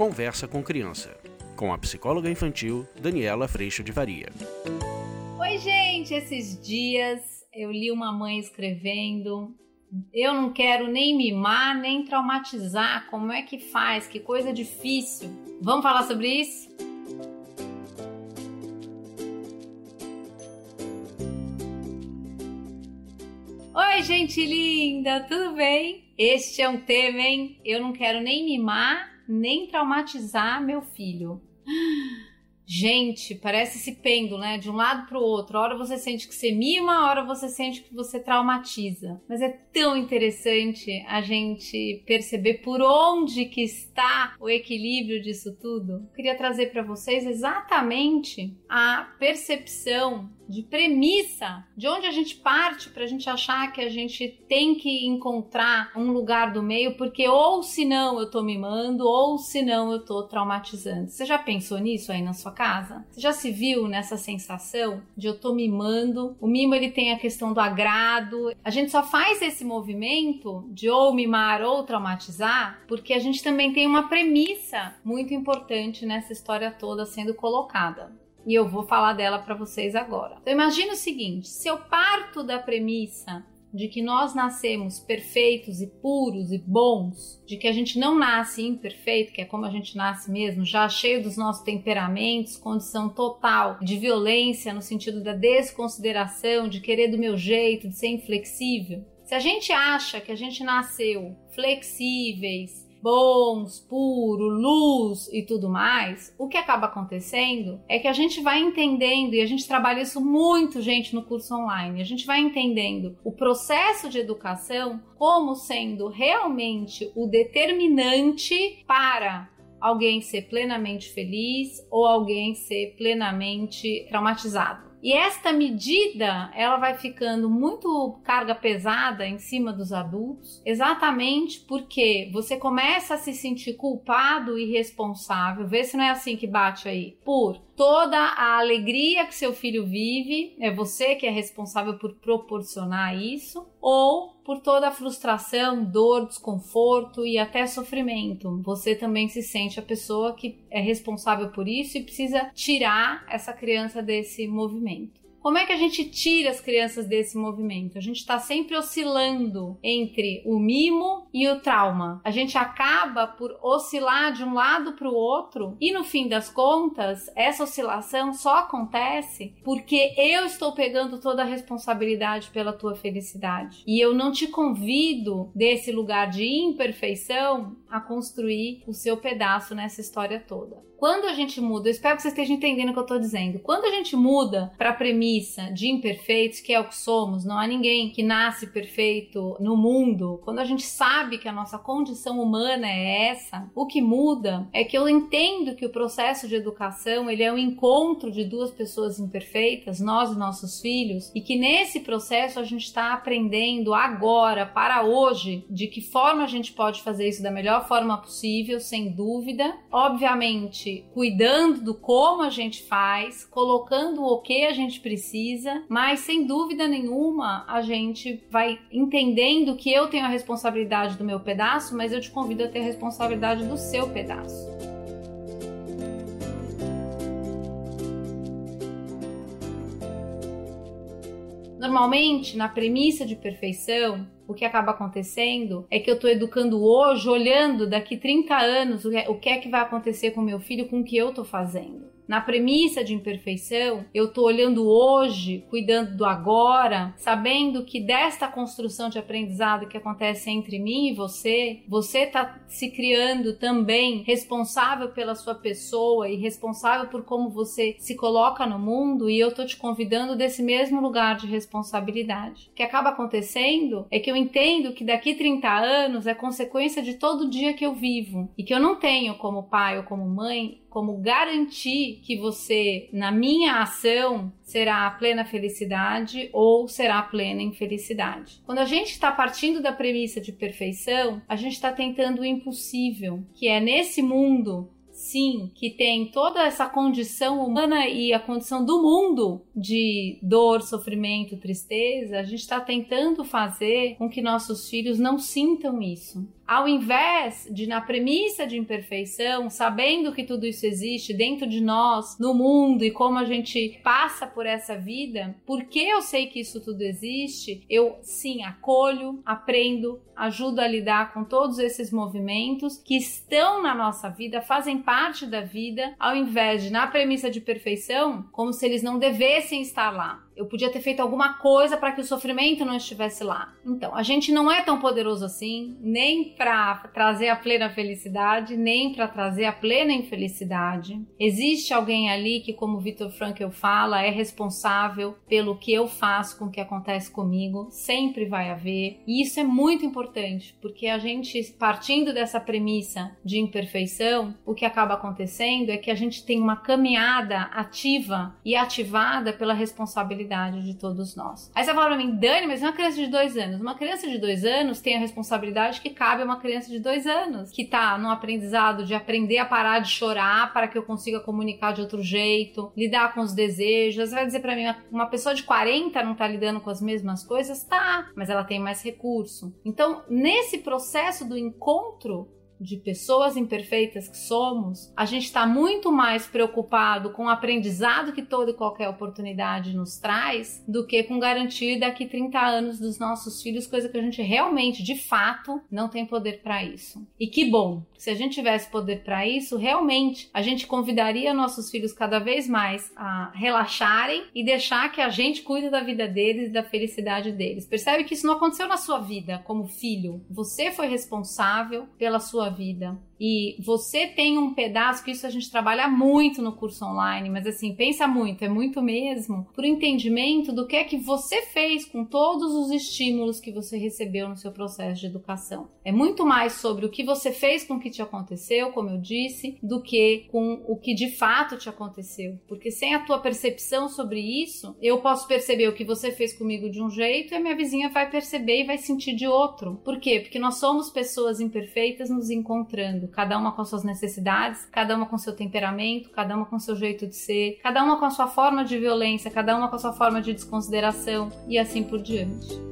Conversa com Criança, com a psicóloga infantil Daniela Freixo de Varia. Oi, gente, esses dias eu li uma mãe escrevendo. Eu não quero nem mimar, nem traumatizar. Como é que faz? Que coisa difícil. Vamos falar sobre isso? Oi, gente linda, tudo bem? Este é um tema, hein? Eu não quero nem mimar, nem traumatizar meu filho. Gente, parece esse pêndulo, né? De um lado para o outro. A hora você sente que você mima, a hora você sente que você traumatiza. Mas é tão interessante a gente perceber por onde que está o equilíbrio disso tudo. Eu queria trazer para vocês exatamente a percepção de premissa, de onde a gente parte para a gente achar que a gente tem que encontrar um lugar do meio, porque ou senão eu tô mimando, ou senão eu tô traumatizando. Você já pensou nisso aí na sua casa? Você já se viu nessa sensação de eu tô mimando? O mimo ele tem a questão do agrado. A gente só faz esse movimento de ou mimar ou traumatizar, porque a gente também tem uma premissa muito importante nessa história toda sendo colocada e eu vou falar dela para vocês agora. Então imagine o seguinte, se eu parto da premissa de que nós nascemos perfeitos e puros e bons, de que a gente não nasce imperfeito, que é como a gente nasce mesmo, já cheio dos nossos temperamentos, condição total de violência no sentido da desconsideração, de querer do meu jeito, de ser inflexível. Se a gente acha que a gente nasceu flexíveis, bons, puro, luz e tudo mais, o que acaba acontecendo é que a gente vai entendendo, e a gente trabalha isso muito, gente, no curso online, a gente vai entendendo o processo de educação como sendo realmente o determinante para alguém ser plenamente feliz ou alguém ser plenamente traumatizado. E esta medida, ela vai ficando muito carga pesada em cima dos adultos, exatamente porque você começa a se sentir culpado e responsável. Vê se não é assim que bate aí. Por toda a alegria que seu filho vive, é você que é responsável por proporcionar isso, ou por toda a frustração, dor, desconforto e até sofrimento. Você também se sente a pessoa que é responsável por isso e precisa tirar essa criança desse movimento. Como é que a gente tira as crianças desse movimento? A gente está sempre oscilando entre o mimo e o trauma. A gente acaba por oscilar de um lado para o outro e no fim das contas, essa oscilação só acontece porque eu estou pegando toda a responsabilidade pela tua felicidade. E eu não te convido desse lugar de imperfeição a construir o seu pedaço nessa história toda. Quando a gente muda, eu espero que vocês estejam entendendo o que eu estou dizendo. Quando a gente muda para a premissa de imperfeitos, que é o que somos, não há ninguém que nasce perfeito no mundo. Quando a gente sabe que a nossa condição humana é essa, o que muda é que eu entendo que o processo de educação ele é um encontro de duas pessoas imperfeitas, nós e nossos filhos, e que nesse processo a gente está aprendendo agora, para hoje, de que forma a gente pode fazer isso da melhor forma possível, sem dúvida. Obviamente cuidando do como a gente faz, colocando o que a gente precisa, mas sem dúvida nenhuma a gente vai entendendo que eu tenho a responsabilidade do meu pedaço, mas eu te convido a ter a responsabilidade do seu pedaço. Normalmente, na premissa de perfeição, o que acaba acontecendo é que eu estou educando hoje, olhando daqui 30 anos o que é que vai acontecer com meu filho com o que eu estou fazendo na premissa de imperfeição, eu estou olhando hoje, cuidando do agora, sabendo que desta construção de aprendizado que acontece entre mim e você, você está se criando também responsável pela sua pessoa e responsável por como você se coloca no mundo, e eu estou te convidando desse mesmo lugar de responsabilidade. O que acaba acontecendo é que eu entendo que daqui 30 anos é consequência de todo dia que eu vivo e que eu não tenho como pai ou como mãe como garantir que você, na minha ação, será a plena felicidade ou será a plena infelicidade. Quando a gente está partindo da premissa de perfeição, a gente está tentando o impossível, que é nesse mundo sim, que tem toda essa condição humana e a condição do mundo de dor, sofrimento, tristeza, a gente está tentando fazer com que nossos filhos não sintam isso. Ao invés de, na premissa de imperfeição, sabendo que tudo isso existe dentro de nós, no mundo e como a gente passa por essa vida, porque eu sei que isso tudo existe, eu sim acolho, aprendo, ajudo a lidar com todos esses movimentos que estão na nossa vida, fazem parte da vida, ao invés de, na premissa de perfeição, como se eles não devessem estar lá. Eu podia ter feito alguma coisa para que o sofrimento não estivesse lá. Então, a gente não é tão poderoso assim, nem para trazer a plena felicidade, nem para trazer a plena infelicidade. Existe alguém ali que, como Victor Frankl fala, é responsável pelo que eu faço com o que acontece comigo. Sempre vai haver. E isso é muito importante, porque a gente, partindo dessa premissa de imperfeição, o que acaba acontecendo é que a gente tem uma caminhada ativa e ativada pela responsabilidade responsabilidade de todos nós. Aí você fala pra mim, Dani, mas uma criança de dois anos. Uma criança de dois anos tem a responsabilidade que cabe a uma criança de dois anos, que tá no aprendizado de aprender a parar de chorar para que eu consiga comunicar de outro jeito, lidar com os desejos. Vai dizer para mim, uma pessoa de 40 não tá lidando com as mesmas coisas? Tá, mas ela tem mais recurso. Então, nesse processo do encontro, de pessoas imperfeitas que somos, a gente está muito mais preocupado com o aprendizado que toda e qualquer oportunidade nos traz do que com garantir daqui 30 anos dos nossos filhos, coisa que a gente realmente, de fato, não tem poder para isso. E que bom, se a gente tivesse poder para isso, realmente a gente convidaria nossos filhos cada vez mais a relaxarem e deixar que a gente cuide da vida deles e da felicidade deles. Percebe que isso não aconteceu na sua vida como filho. Você foi responsável pela sua vida e você tem um pedaço que isso a gente trabalha muito no curso online, mas assim, pensa muito, é muito mesmo, por entendimento do que é que você fez com todos os estímulos que você recebeu no seu processo de educação. É muito mais sobre o que você fez com o que te aconteceu, como eu disse, do que com o que de fato te aconteceu. Porque sem a tua percepção sobre isso, eu posso perceber o que você fez comigo de um jeito e a minha vizinha vai perceber e vai sentir de outro. Por quê? Porque nós somos pessoas imperfeitas nos encontrando cada uma com suas necessidades, cada uma com seu temperamento, cada uma com seu jeito de ser, cada uma com a sua forma de violência, cada uma com a sua forma de desconsideração e assim por diante.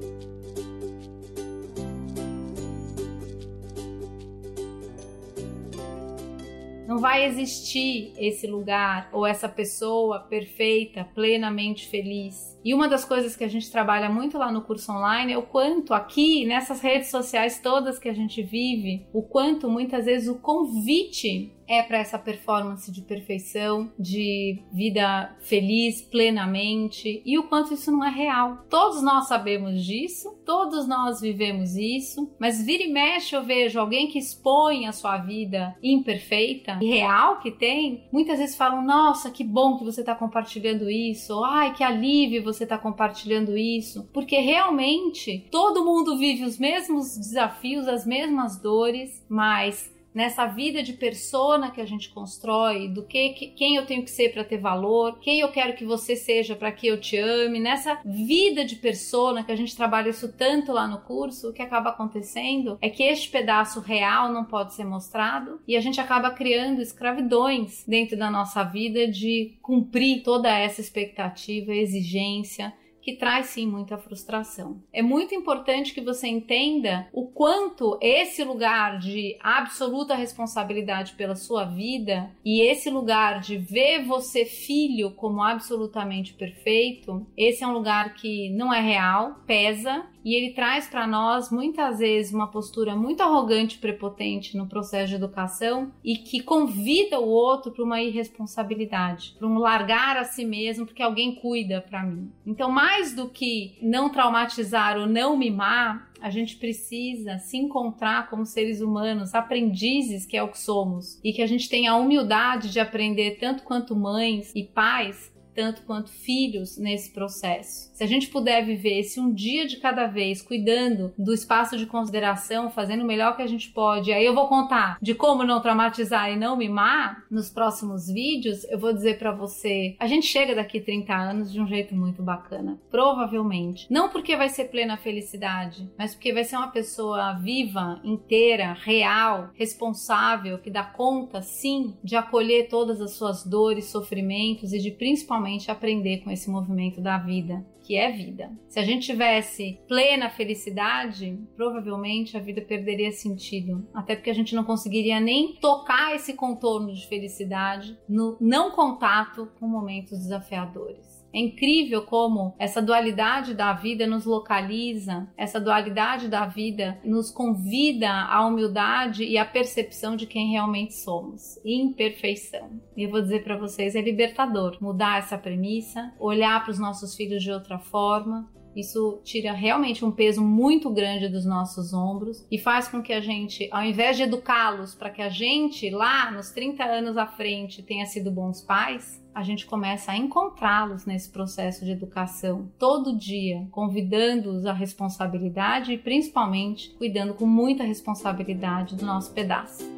Não vai existir esse lugar ou essa pessoa perfeita, plenamente feliz e uma das coisas que a gente trabalha muito lá no curso online é o quanto aqui, nessas redes sociais todas que a gente vive, o quanto muitas vezes o convite é para essa performance de perfeição, de vida feliz plenamente e o quanto isso não é real. Todos nós sabemos disso, todos nós vivemos isso, mas vira e mexe eu vejo alguém que expõe a sua vida imperfeita e real que tem, muitas vezes falam: "Nossa, que bom que você está compartilhando isso", "Ai, que alívio você está compartilhando isso", porque realmente todo mundo vive os mesmos desafios, as mesmas dores, mas nessa vida de persona que a gente constrói, do que, que quem eu tenho que ser para ter valor, quem eu quero que você seja para que eu te ame, nessa vida de persona que a gente trabalha isso tanto lá no curso, o que acaba acontecendo é que este pedaço real não pode ser mostrado e a gente acaba criando escravidões dentro da nossa vida de cumprir toda essa expectativa, exigência que traz sim muita frustração. É muito importante que você entenda o quanto esse lugar de absoluta responsabilidade pela sua vida e esse lugar de ver você filho como absolutamente perfeito, esse é um lugar que não é real, pesa e ele traz para nós muitas vezes uma postura muito arrogante e prepotente no processo de educação e que convida o outro para uma irresponsabilidade, para um largar a si mesmo porque alguém cuida para mim. Então, mais do que não traumatizar ou não mimar, a gente precisa se encontrar como seres humanos, aprendizes que é o que somos, e que a gente tenha a humildade de aprender tanto quanto mães e pais tanto quanto filhos nesse processo. Se a gente puder viver esse um dia de cada vez, cuidando do espaço de consideração, fazendo o melhor que a gente pode, aí eu vou contar de como não traumatizar e não mimar nos próximos vídeos, eu vou dizer para você, a gente chega daqui 30 anos de um jeito muito bacana, provavelmente. Não porque vai ser plena felicidade, mas porque vai ser uma pessoa viva, inteira, real, responsável, que dá conta, sim, de acolher todas as suas dores, sofrimentos e de principalmente aprender com esse movimento da vida, que é vida. Se a gente tivesse plena felicidade, provavelmente a vida perderia sentido, até porque a gente não conseguiria nem tocar esse contorno de felicidade no não contato com momentos desafiadores. É incrível como essa dualidade da vida nos localiza, essa dualidade da vida nos convida à humildade e à percepção de quem realmente somos. Imperfeição. E eu vou dizer para vocês, é libertador mudar essa premissa, olhar para os nossos filhos de outra forma, isso tira realmente um peso muito grande dos nossos ombros e faz com que a gente, ao invés de educá-los para que a gente, lá nos 30 anos à frente, tenha sido bons pais, a gente começa a encontrá-los nesse processo de educação todo dia, convidando-os à responsabilidade e principalmente cuidando com muita responsabilidade do nosso pedaço.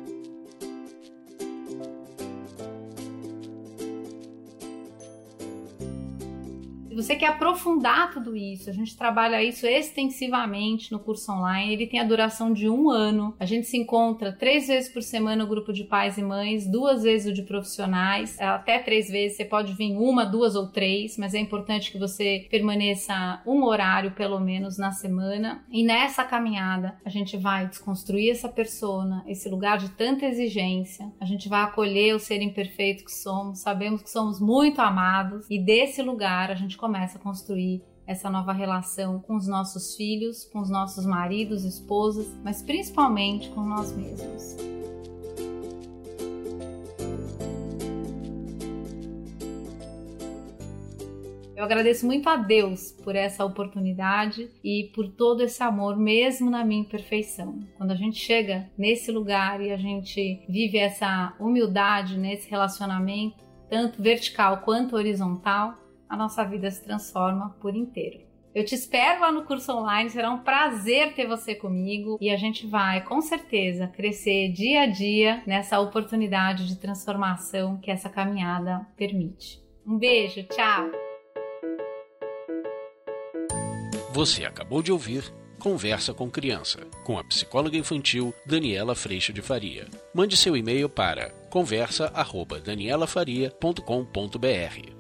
Você quer aprofundar tudo isso, a gente trabalha isso extensivamente no curso online. Ele tem a duração de um ano. A gente se encontra três vezes por semana o grupo de pais e mães, duas vezes o de profissionais, até três vezes. Você pode vir uma, duas ou três, mas é importante que você permaneça um horário pelo menos na semana. E nessa caminhada a gente vai desconstruir essa persona, esse lugar de tanta exigência. A gente vai acolher o ser imperfeito que somos. Sabemos que somos muito amados e desse lugar a gente começa começa a construir essa nova relação com os nossos filhos, com os nossos maridos, esposas, mas principalmente com nós mesmos. Eu agradeço muito a Deus por essa oportunidade e por todo esse amor, mesmo na minha imperfeição. Quando a gente chega nesse lugar e a gente vive essa humildade nesse relacionamento, tanto vertical quanto horizontal, a nossa vida se transforma por inteiro. Eu te espero lá no curso online, será um prazer ter você comigo e a gente vai com certeza crescer dia a dia nessa oportunidade de transformação que essa caminhada permite. Um beijo, tchau! Você acabou de ouvir Conversa com Criança, com a psicóloga infantil Daniela Freixo de Faria. Mande seu e-mail para conversa@danielafaria.com.br.